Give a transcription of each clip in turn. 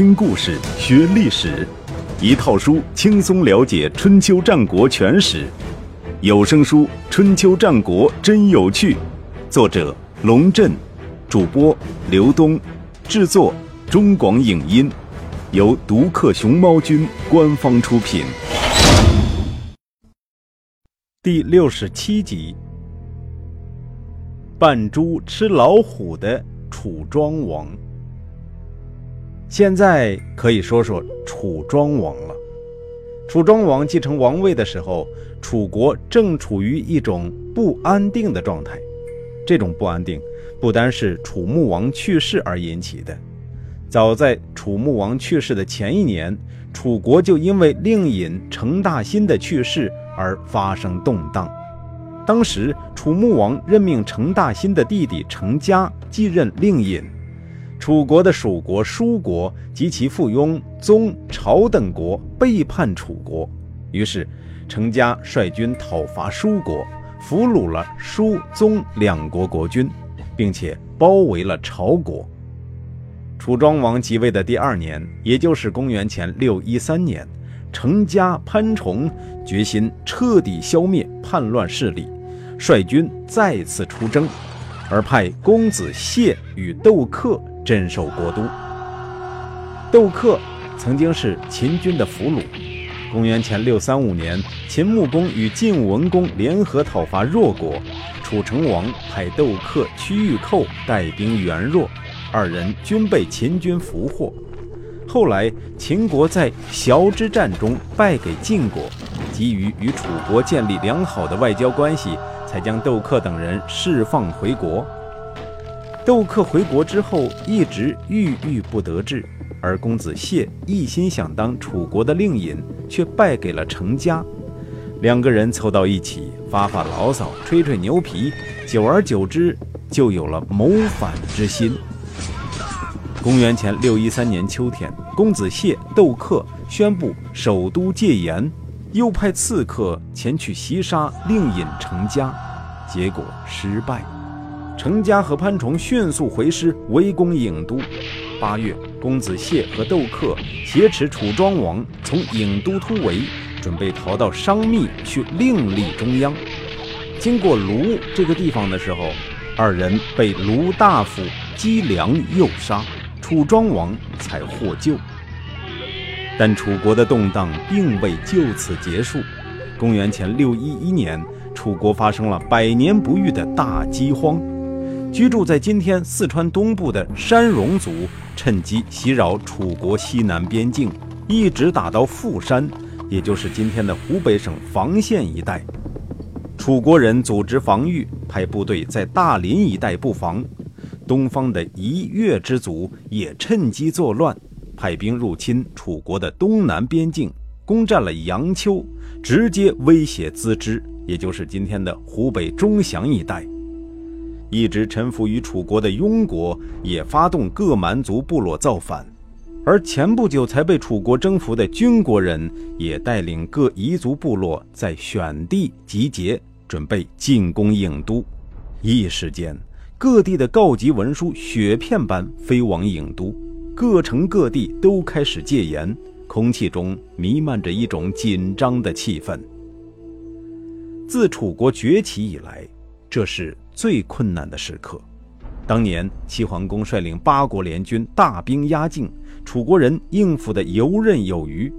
听故事学历史，一套书轻松了解春秋战国全史。有声书《春秋战国真有趣》，作者龙震，主播刘东，制作中广影音，由独克熊猫君官方出品。第六十七集：扮猪吃老虎的楚庄王。现在可以说说楚庄王了。楚庄王继承王位的时候，楚国正处于一种不安定的状态。这种不安定不单是楚穆王去世而引起的，早在楚穆王去世的前一年，楚国就因为令尹程大新的去世而发生动荡。当时，楚穆王任命程大新的弟弟程嘉继任令尹。楚国的属国舒国及其附庸宗朝等国背叛楚国，于是程家率军讨伐舒国，俘虏了舒宗两国国君，并且包围了朝国。楚庄王即位的第二年，也就是公元前六一三年，程家潘崇决心彻底消灭叛乱势力，率军再次出征，而派公子谢与窦克。镇守国都。窦克曾经是秦军的俘虏。公元前六三五年，秦穆公与晋文公联合讨伐弱国，楚成王派窦克、屈玉寇带兵援弱，二人均被秦军俘获。后来，秦国在崤之战中败给晋国，急于与楚国建立良好的外交关系，才将窦克等人释放回国。窦克回国之后，一直郁郁不得志，而公子谢一心想当楚国的令尹，却败给了程家。两个人凑到一起，发发牢骚，吹吹牛皮，久而久之，就有了谋反之心。公元前六一三年秋天，公子谢、窦克宣布首都戒严，又派刺客前去袭杀令尹程家，结果失败。程家和潘崇迅速回师围攻郢都。八月，公子谢和窦克挟持楚庄王从郢都突围，准备逃到商密去另立中央。经过卢这个地方的时候，二人被卢大夫姬良诱杀，楚庄王才获救。但楚国的动荡并未就此结束。公元前六一一年，楚国发生了百年不遇的大饥荒。居住在今天四川东部的山戎族趁机袭扰楚国西南边境，一直打到富山，也就是今天的湖北省房县一带。楚国人组织防御，派部队在大林一带布防。东方的夷越之族也趁机作乱，派兵入侵楚国的东南边境，攻占了阳丘，直接威胁资支，也就是今天的湖北钟祥一带。一直臣服于楚国的庸国也发动各蛮族部落造反，而前不久才被楚国征服的军国人也带领各彝族部落在选地集结，准备进攻郢都。一时间，各地的告急文书雪片般飞往郢都，各城各地都开始戒严，空气中弥漫着一种紧张的气氛。自楚国崛起以来，这是。最困难的时刻，当年齐桓公率领八国联军大兵压境，楚国人应付的游刃有余。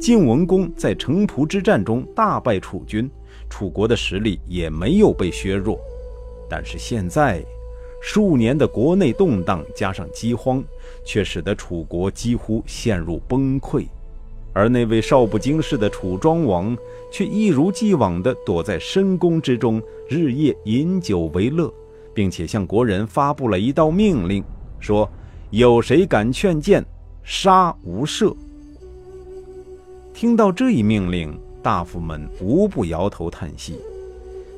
晋文公在城濮之战中大败楚军，楚国的实力也没有被削弱。但是现在，数年的国内动荡加上饥荒，却使得楚国几乎陷入崩溃。而那位少不经事的楚庄王，却一如既往地躲在深宫之中，日夜饮酒为乐，并且向国人发布了一道命令，说：“有谁敢劝谏，杀无赦。”听到这一命令，大夫们无不摇头叹息。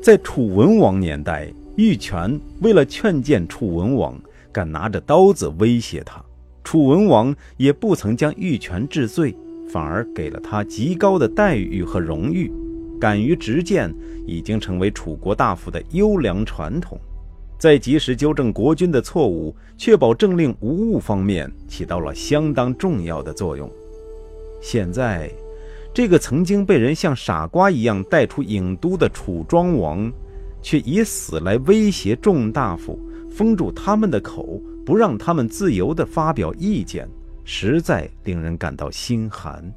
在楚文王年代，玉泉为了劝谏楚文王，敢拿着刀子威胁他，楚文王也不曾将玉泉治罪。反而给了他极高的待遇和荣誉，敢于直谏已经成为楚国大夫的优良传统。在及时纠正国君的错误、确保政令无误方面起到了相当重要的作用。现在，这个曾经被人像傻瓜一样带出郢都的楚庄王，却以死来威胁众大夫，封住他们的口，不让他们自由地发表意见，实在令人感到心寒。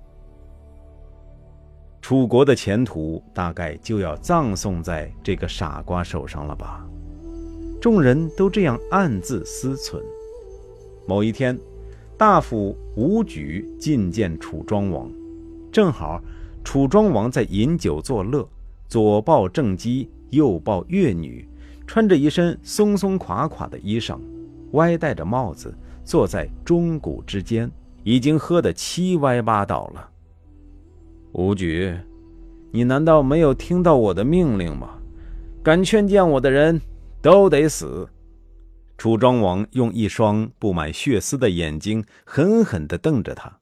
楚国的前途大概就要葬送在这个傻瓜手上了吧？众人都这样暗自思忖。某一天，大夫伍举觐见楚庄王，正好楚庄王在饮酒作乐，左抱正姬，右抱乐女，穿着一身松松垮垮的衣裳，歪戴着帽子，坐在钟鼓之间，已经喝得七歪八倒了。吴举，你难道没有听到我的命令吗？敢劝谏我的人都得死！楚庄王用一双布满血丝的眼睛狠狠地瞪着他。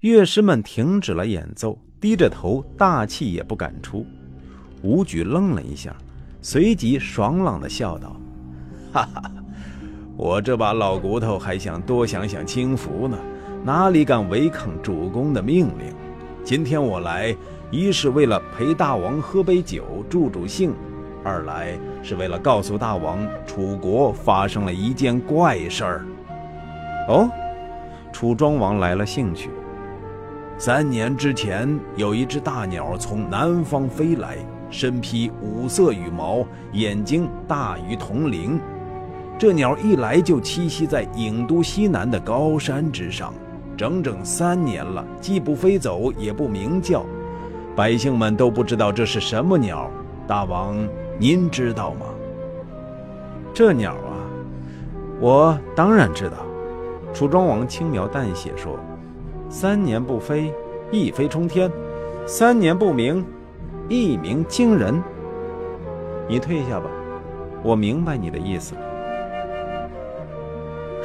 乐师们停止了演奏，低着头，大气也不敢出。吴举愣了一下，随即爽朗地笑道：“哈哈，我这把老骨头还想多享享清福呢，哪里敢违抗主公的命令？”今天我来，一是为了陪大王喝杯酒助助兴，二来是为了告诉大王，楚国发生了一件怪事儿。哦，楚庄王来了兴趣。三年之前，有一只大鸟从南方飞来，身披五色羽毛，眼睛大于铜铃。这鸟一来就栖息在郢都西南的高山之上。整整三年了，既不飞走，也不鸣叫，百姓们都不知道这是什么鸟。大王，您知道吗？这鸟啊，我当然知道。楚庄王轻描淡写说：“三年不飞，一飞冲天；三年不鸣，一鸣惊人。”你退下吧，我明白你的意思。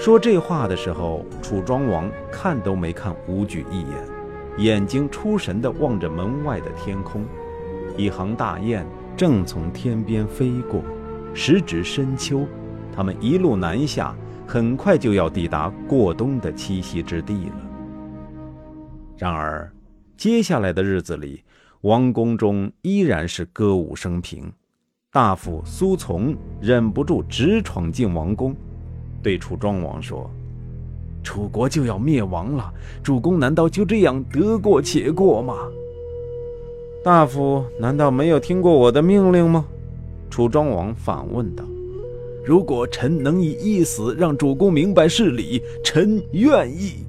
说这话的时候，楚庄王看都没看吴举一眼，眼睛出神地望着门外的天空。一行大雁正从天边飞过，时值深秋，它们一路南下，很快就要抵达过冬的栖息之地了。然而，接下来的日子里，王宫中依然是歌舞升平。大夫苏从忍不住直闯进王宫。对楚庄王说：“楚国就要灭亡了，主公难道就这样得过且过吗？”大夫难道没有听过我的命令吗？楚庄王反问道：“如果臣能以一死让主公明白事理，臣愿意。”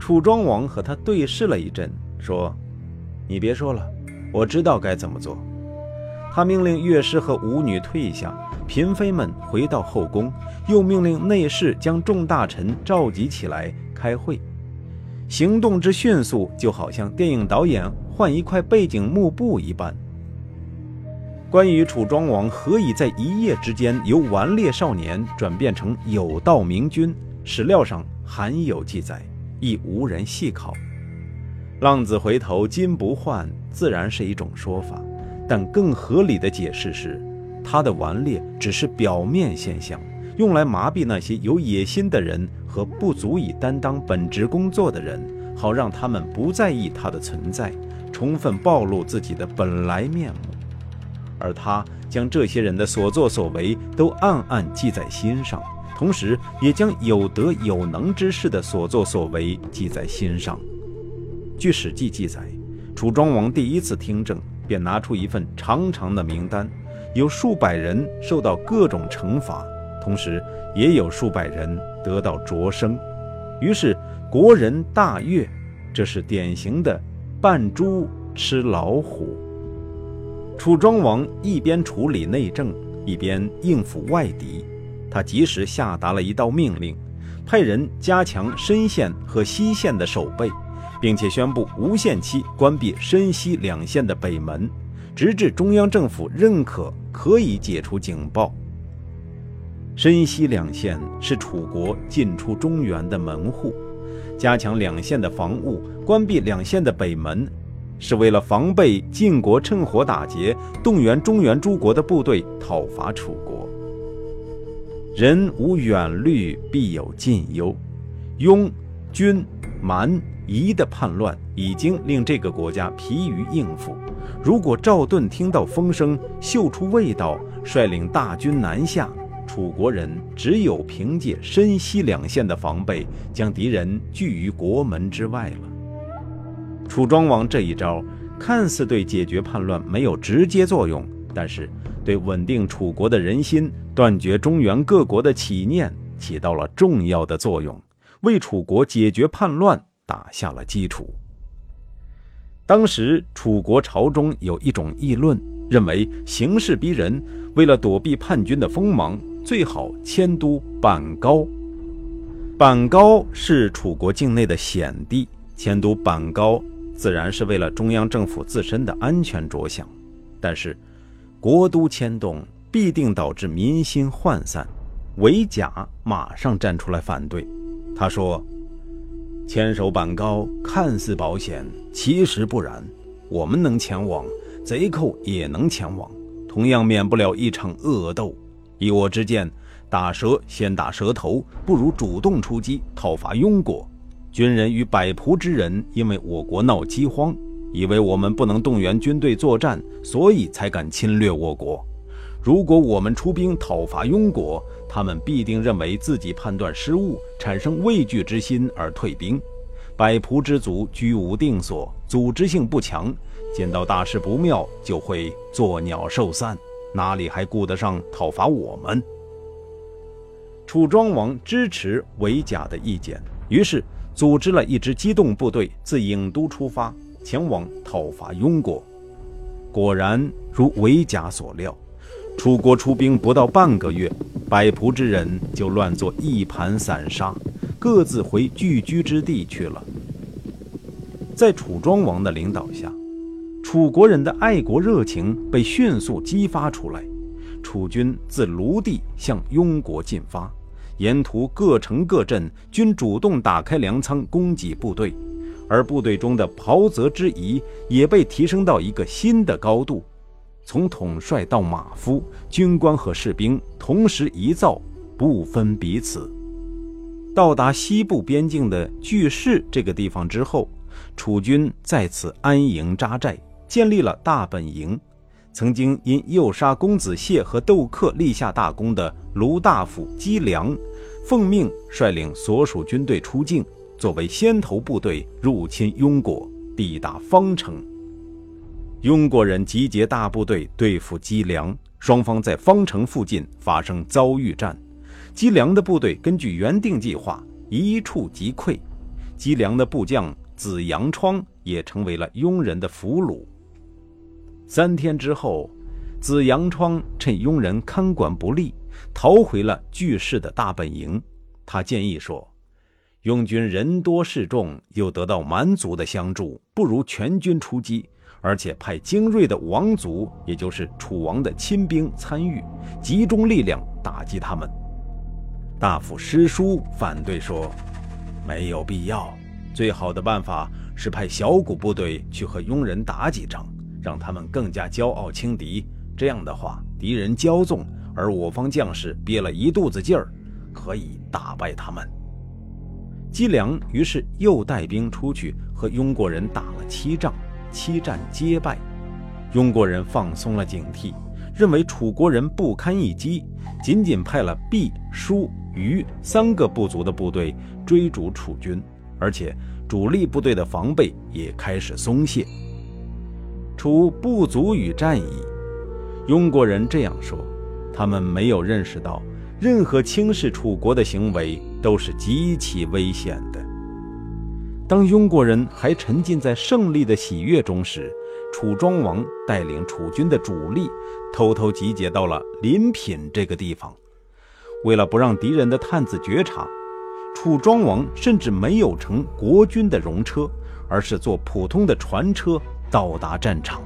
楚庄王和他对视了一阵，说：“你别说了，我知道该怎么做。”他命令乐师和舞女退下。嫔妃们回到后宫，又命令内侍将众大臣召集起来开会。行动之迅速，就好像电影导演换一块背景幕布一般。关于楚庄王何以在一夜之间由顽劣少年转变成有道明君，史料上罕有记载，亦无人细考。浪子回头金不换，自然是一种说法，但更合理的解释是。他的顽劣只是表面现象，用来麻痹那些有野心的人和不足以担当本职工作的人，好让他们不在意他的存在，充分暴露自己的本来面目。而他将这些人的所作所为都暗暗记在心上，同时也将有德有能之士的所作所为记在心上。据《史记》记载，楚庄王第一次听政，便拿出一份长长的名单。有数百人受到各种惩罚，同时也有数百人得到擢升，于是国人大悦。这是典型的扮猪吃老虎。楚庄王一边处理内政，一边应付外敌。他及时下达了一道命令，派人加强深县和西县的守备，并且宣布无限期关闭深西两县的北门。直至中央政府认可，可以解除警报。深西两县是楚国进出中原的门户，加强两县的防务，关闭两县的北门，是为了防备晋国趁火打劫，动员中原诸国的部队讨伐楚国。人无远虑，必有近忧。雍、军、蛮、夷的叛乱已经令这个国家疲于应付。如果赵盾听到风声，嗅出味道，率领大军南下，楚国人只有凭借深西两线的防备，将敌人拒于国门之外了。楚庄王这一招看似对解决叛乱没有直接作用，但是对稳定楚国的人心。断绝中原各国的起念，起到了重要的作用，为楚国解决叛乱打下了基础。当时楚国朝中有一种议论，认为形势逼人，为了躲避叛军的锋芒，最好迁都板高。板高是楚国境内的险地，迁都板高自然是为了中央政府自身的安全着想。但是，国都迁动。必定导致民心涣散，韦甲马上站出来反对。他说：“牵手板高看似保险，其实不然。我们能前往，贼寇也能前往，同样免不了一场恶斗。以我之见，打蛇先打蛇头，不如主动出击讨伐庸国。军人与百仆之人，因为我国闹饥荒，以为我们不能动员军队作战，所以才敢侵略我国。”如果我们出兵讨伐庸国，他们必定认为自己判断失误，产生畏惧之心而退兵。百仆之族居无定所，组织性不强，见到大事不妙就会作鸟兽散，哪里还顾得上讨伐我们？楚庄王支持韦甲的意见，于是组织了一支机动部队自郢都出发，前往讨伐庸国。果然如韦甲所料。楚国出兵不到半个月，百仆之人就乱作一盘散沙，各自回聚居之地去了。在楚庄王的领导下，楚国人的爱国热情被迅速激发出来。楚军自卢地向庸国进发，沿途各城各镇均主动打开粮仓供给部队，而部队中的袍泽之仪也被提升到一个新的高度。从统帅到马夫，军官和士兵同时一造，不分彼此。到达西部边境的巨市这个地方之后，楚军在此安营扎寨，建立了大本营。曾经因诱杀公子燮和窦克立下大功的卢大夫姬良，奉命率领所属军队出境，作为先头部队入侵庸国，抵达方城。庸国人集结大部队对付姬良，双方在方城附近发生遭遇战。姬良的部队根据原定计划一触即溃，姬良的部将子阳窗也成为了庸人的俘虏。三天之后，子阳窗趁庸人看管不力，逃回了巨氏的大本营。他建议说：“庸军人多势众，又得到蛮族的相助，不如全军出击。”而且派精锐的王族，也就是楚王的亲兵参与，集中力量打击他们。大夫师叔反对说：“没有必要，最好的办法是派小股部队去和庸人打几仗，让他们更加骄傲轻敌。这样的话，敌人骄纵，而我方将士憋了一肚子劲儿，可以打败他们。”姬良于是又带兵出去和庸国人打了七仗。七战皆败，庸国人放松了警惕，认为楚国人不堪一击，仅仅派了毕、舒、虞三个部族的部队追逐楚军，而且主力部队的防备也开始松懈。楚不足与战矣。庸国人这样说，他们没有认识到，任何轻视楚国的行为都是极其危险的。当庸国人还沉浸在胜利的喜悦中时，楚庄王带领楚军的主力偷偷集结到了临品这个地方。为了不让敌人的探子觉察，楚庄王甚至没有乘国军的戎车，而是坐普通的船车到达战场。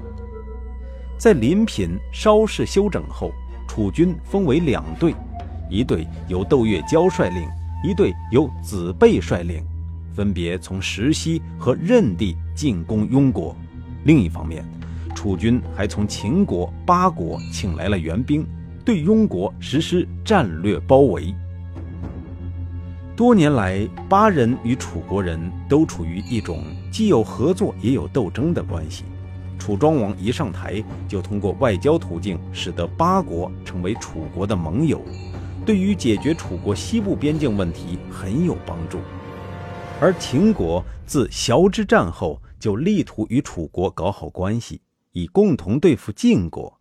在临品稍事休整后，楚军分为两队，一队由窦月娇率领，一队由子贝率领。分别从石溪和任地进攻庸国。另一方面，楚军还从秦国、巴国请来了援兵，对庸国实施战略包围。多年来，巴人与楚国人都处于一种既有合作也有斗争的关系。楚庄王一上台，就通过外交途径使得巴国成为楚国的盟友，对于解决楚国西部边境问题很有帮助。而秦国自崤之战后就力图与楚国搞好关系，以共同对付晋国。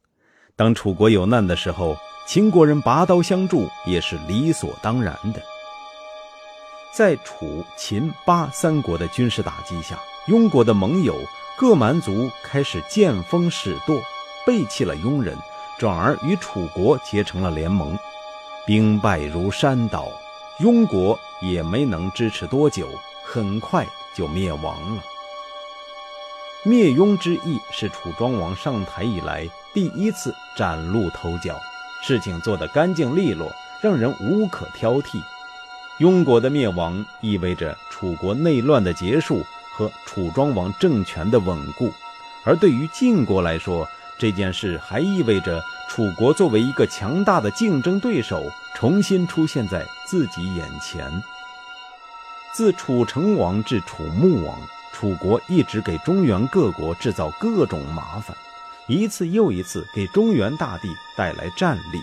当楚国有难的时候，秦国人拔刀相助也是理所当然的。在楚、秦、巴三国的军事打击下，庸国的盟友各蛮族开始见风使舵，背弃了庸人，转而与楚国结成了联盟。兵败如山倒，庸国也没能支持多久，很快就灭亡了。灭庸之役是楚庄王上台以来第一次崭露头角，事情做得干净利落，让人无可挑剔。庸国的灭亡意味着楚国内乱的结束和楚庄王政权的稳固，而对于晋国来说，这件事还意味着楚国作为一个强大的竞争对手重新出现在自己眼前。自楚成王至楚穆王，楚国一直给中原各国制造各种麻烦，一次又一次给中原大地带来战力。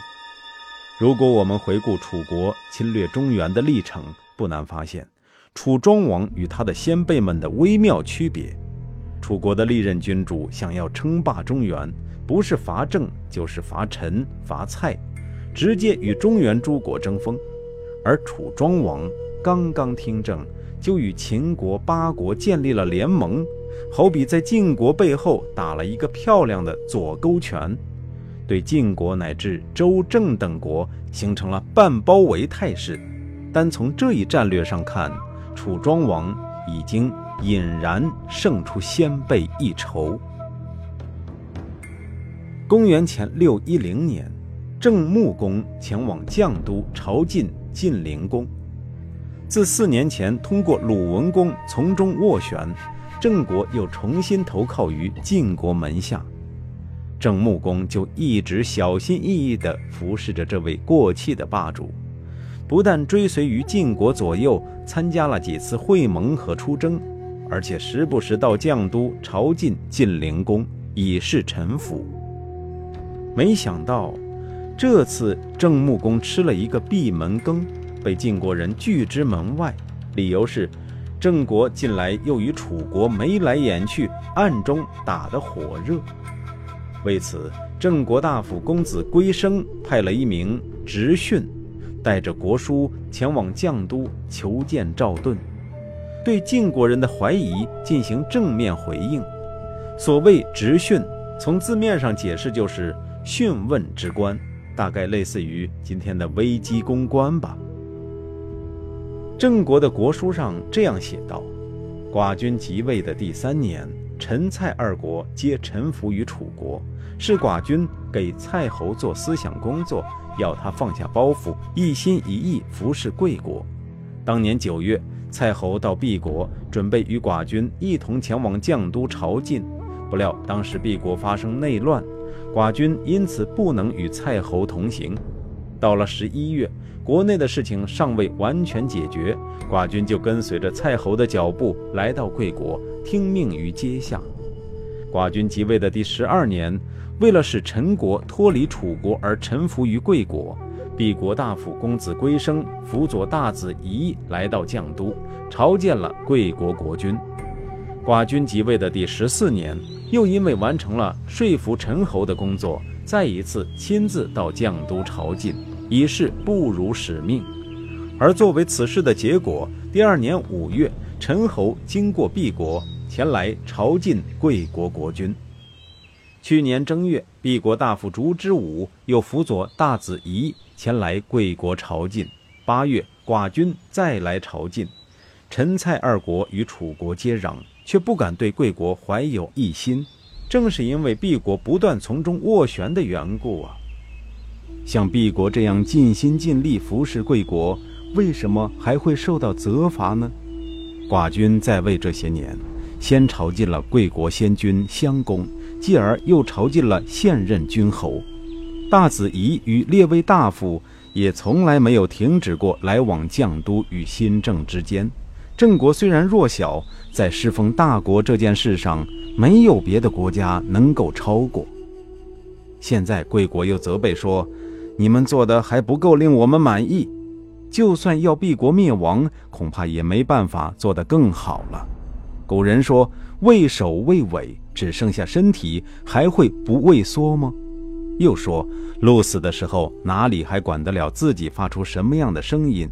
如果我们回顾楚国侵略中原的历程，不难发现，楚庄王与他的先辈们的微妙区别。楚国的历任君主想要称霸中原，不是伐郑，就是伐陈、伐蔡，直接与中原诸国争锋；而楚庄王刚刚听政，就与秦国、八国建立了联盟，好比在晋国背后打了一个漂亮的左勾拳。对晋国乃至周郑等国形成了半包围态势，单从这一战略上看，楚庄王已经隐然胜出先辈一筹。公元前六一零年，郑穆公前往绛都朝觐晋灵公，自四年前通过鲁文公从中斡旋，郑国又重新投靠于晋国门下。郑穆公就一直小心翼翼地服侍着这位过气的霸主，不但追随于晋国左右，参加了几次会盟和出征，而且时不时到绛都朝觐晋灵公，以示臣服。没想到，这次郑穆公吃了一个闭门羹，被晋国人拒之门外，理由是郑国近来又与楚国眉来眼去，暗中打得火热。为此，郑国大夫公子归生派了一名直训，带着国书前往绛都求见赵盾，对晋国人的怀疑进行正面回应。所谓直训，从字面上解释就是讯问之官，大概类似于今天的危机公关吧。郑国的国书上这样写道：“寡君即位的第三年。”陈蔡二国皆臣服于楚国，是寡君给蔡侯做思想工作，要他放下包袱，一心一意服侍贵国。当年九月，蔡侯到毕国，准备与寡君一同前往绛都朝觐，不料当时毕国发生内乱，寡君因此不能与蔡侯同行。到了十一月，国内的事情尚未完全解决，寡君就跟随着蔡侯的脚步来到贵国，听命于阶下。寡君即位的第十二年，为了使陈国脱离楚国而臣服于贵国，毕国大夫公子归生辅佐大子仪来到绛都，朝见了贵国国君。寡君即位的第十四年，又因为完成了说服陈侯的工作，再一次亲自到绛都朝觐。以示不辱使命，而作为此事的结果，第二年五月，陈侯经过毕国前来朝觐贵国国君。去年正月，毕国大夫烛之武又辅佐大子仪前来贵国朝觐。八月，寡君再来朝觐。陈蔡二国与楚国接壤，却不敢对贵国怀有异心，正是因为毕国不断从中斡旋的缘故啊。像毕国这样尽心尽力服侍贵国，为什么还会受到责罚呢？寡君在位这些年，先朝觐了贵国先君襄公，继而又朝觐了现任君侯。大子仪与列位大夫也从来没有停止过来往绛都与新郑之间。郑国虽然弱小，在侍奉大国这件事上，没有别的国家能够超过。现在贵国又责备说：“你们做的还不够令我们满意，就算要敝国灭亡，恐怕也没办法做得更好了。”古人说：“畏首畏尾，只剩下身体，还会不畏缩吗？”又说：“鹿死的时候，哪里还管得了自己发出什么样的声音？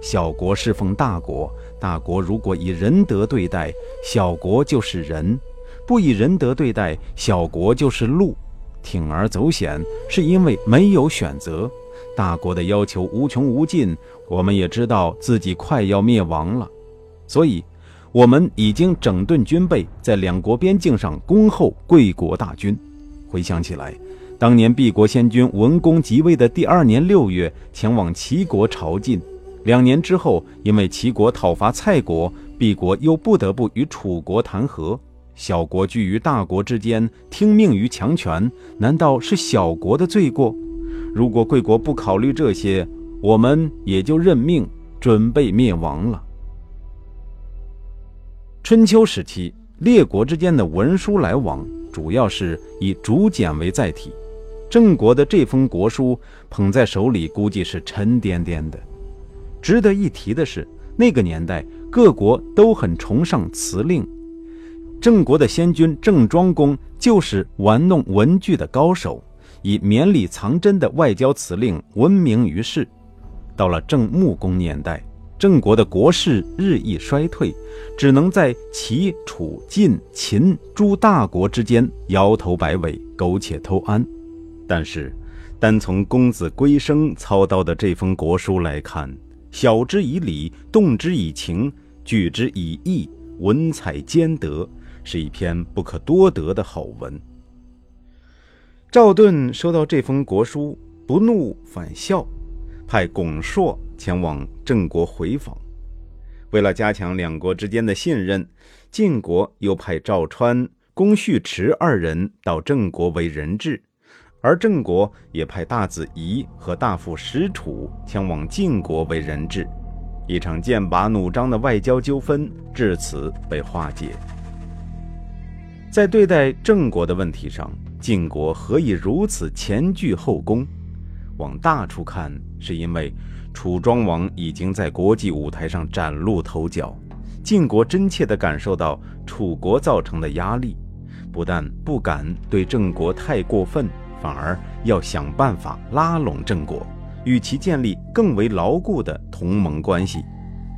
小国侍奉大国。”大国如果以仁德对待小国，就是人；不以仁德对待小国，就是路。铤而走险，是因为没有选择。大国的要求无穷无尽，我们也知道自己快要灭亡了，所以，我们已经整顿军备，在两国边境上恭候贵国大军。回想起来，当年敝国先君文公即位的第二年六月，前往齐国朝觐。两年之后，因为齐国讨伐蔡国，敝国又不得不与楚国谈和。小国居于大国之间，听命于强权，难道是小国的罪过？如果贵国不考虑这些，我们也就认命，准备灭亡了。春秋时期，列国之间的文书来往，主要是以竹简为载体。郑国的这封国书捧在手里，估计是沉甸甸的。值得一提的是，那个年代各国都很崇尚辞令。郑国的先君郑庄公就是玩弄文具的高手，以绵里藏针的外交辞令闻名于世。到了郑穆公年代，郑国的国势日益衰退，只能在齐、楚、晋、秦诸大国之间摇头摆尾、苟且偷安。但是，单从公子归生操刀的这封国书来看，晓之以理，动之以情，举之以义，文采兼得，是一篇不可多得的好文。赵盾收到这封国书，不怒反笑，派巩硕前往郑国回访。为了加强两国之间的信任，晋国又派赵川、公续迟二人到郑国为人质。而郑国也派大子仪和大夫石楚前往晋国为人质，一场剑拔弩张的外交纠纷至此被化解。在对待郑国的问题上，晋国何以如此前倨后恭？往大处看，是因为楚庄王已经在国际舞台上崭露头角，晋国真切地感受到楚国造成的压力，不但不敢对郑国太过分。反而要想办法拉拢郑国，与其建立更为牢固的同盟关系。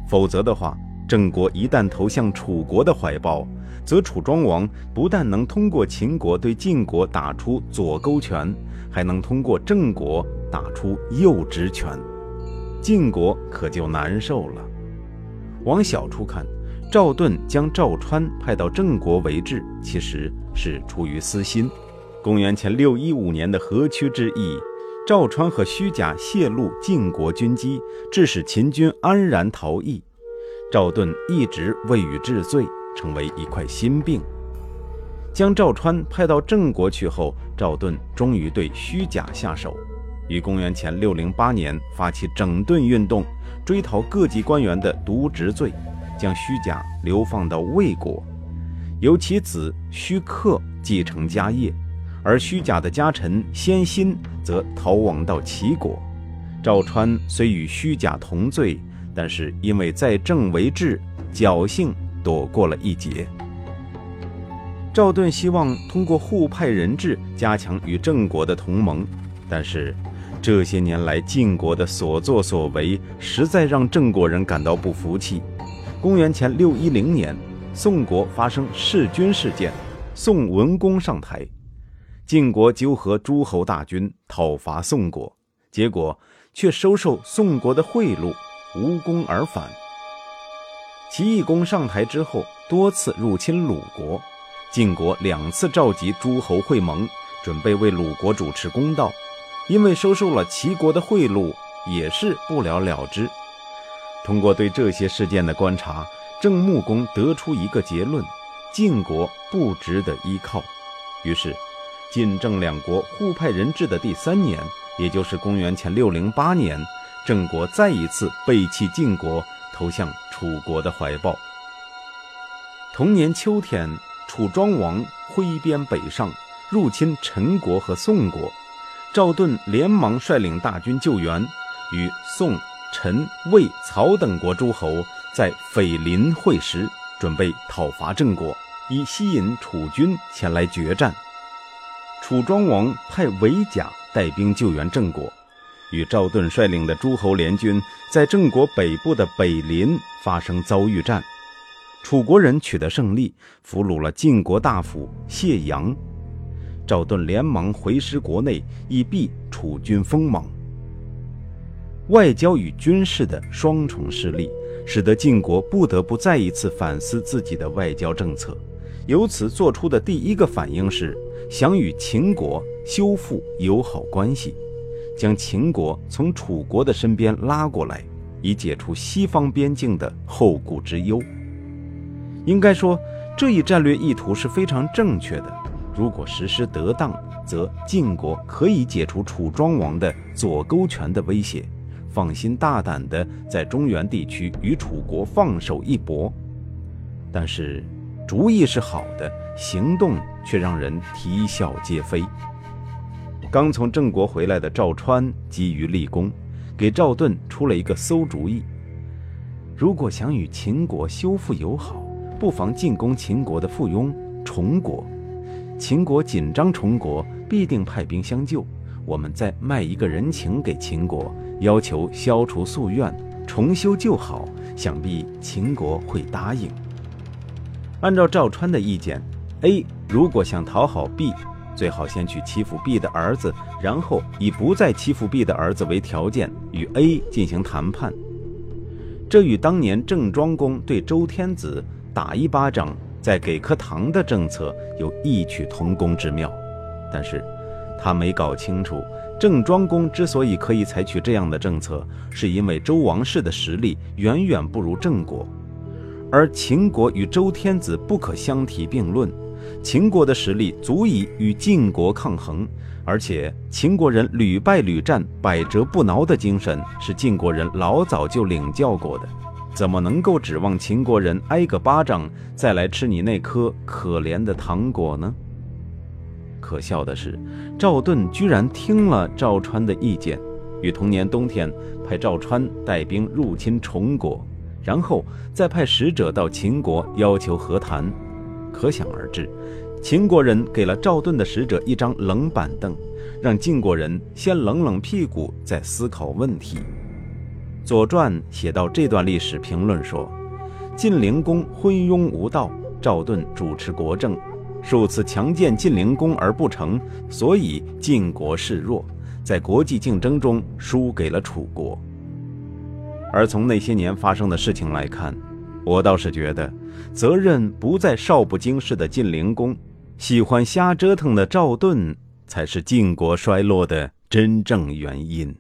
否则的话，郑国一旦投向楚国的怀抱，则楚庄王不但能通过秦国对晋国打出左勾拳，还能通过郑国打出右直拳，晋国可就难受了。往小处看，赵盾将赵川派到郑国为质，其实是出于私心。公元前六一五年的河曲之役，赵川和虚假泄露晋国军机，致使秦军安然逃逸。赵盾一直未予治罪，成为一块心病。将赵川派到郑国去后，赵盾终于对虚假下手，于公元前六零八年发起整顿运动，追讨各级官员的渎职罪，将虚假流放到魏国，由其子虚克继承家业。而虚假的家臣先辛则逃亡到齐国，赵川虽与虚假同罪，但是因为在政为治，侥幸躲过了一劫。赵盾希望通过互派人质加强与郑国的同盟，但是这些年来晋国的所作所为实在让郑国人感到不服气。公元前六一零年，宋国发生弑君事件，宋文公上台。晋国纠合诸侯大军讨伐宋国，结果却收受宋国的贿赂，无功而返。齐懿公上台之后，多次入侵鲁国，晋国两次召集诸侯会盟，准备为鲁国主持公道，因为收受了齐国的贿赂，也是不了了之。通过对这些事件的观察，郑穆公得出一个结论：晋国不值得依靠。于是。晋郑两国互派人质的第三年，也就是公元前六零八年，郑国再一次背弃晋国，投向楚国的怀抱。同年秋天，楚庄王挥鞭北上，入侵陈国和宋国。赵盾连忙率领大军救援，与宋、陈、魏、曹等国诸侯在斐林会师，准备讨伐郑国，以吸引楚军前来决战。楚庄王派韦甲带兵救援郑国，与赵盾率领的诸侯联军在郑国北部的北林发生遭遇战，楚国人取得胜利，俘虏了晋国大夫谢阳。赵盾连忙回师国内，以避楚军锋芒。外交与军事的双重失利，使得晋国不得不再一次反思自己的外交政策。由此做出的第一个反应是，想与秦国修复友好关系，将秦国从楚国的身边拉过来，以解除西方边境的后顾之忧。应该说，这一战略意图是非常正确的。如果实施得当，则晋国可以解除楚庄王的左勾拳的威胁，放心大胆地在中原地区与楚国放手一搏。但是，主意是好的，行动却让人啼笑皆非。刚从郑国回来的赵川急于立功，给赵盾出了一个馊主意：如果想与秦国修复友好，不妨进攻秦国的附庸崇国。秦国紧张，崇国必定派兵相救。我们再卖一个人情给秦国，要求消除夙愿，重修旧好，想必秦国会答应。按照赵川的意见，A 如果想讨好 B，最好先去欺负 B 的儿子，然后以不再欺负 B 的儿子为条件与 A 进行谈判。这与当年郑庄公对周天子打一巴掌。再给颗糖的政策有异曲同工之妙，但是，他没搞清楚，郑庄公之所以可以采取这样的政策，是因为周王室的实力远远不如郑国，而秦国与周天子不可相提并论。秦国的实力足以与晋国抗衡，而且秦国人屡败屡战、百折不挠的精神，是晋国人老早就领教过的。怎么能够指望秦国人挨个巴掌再来吃你那颗可怜的糖果呢？可笑的是，赵盾居然听了赵川的意见，于同年冬天派赵川带兵入侵崇国，然后再派使者到秦国要求和谈。可想而知，秦国人给了赵盾的使者一张冷板凳，让晋国人先冷冷屁股再思考问题。《左传》写到这段历史评论说：“晋灵公昏庸无道，赵盾主持国政，数次强健晋灵公而不成，所以晋国势弱，在国际竞争中输给了楚国。”而从那些年发生的事情来看，我倒是觉得责任不在少不经事的晋灵公，喜欢瞎折腾的赵盾才是晋国衰落的真正原因。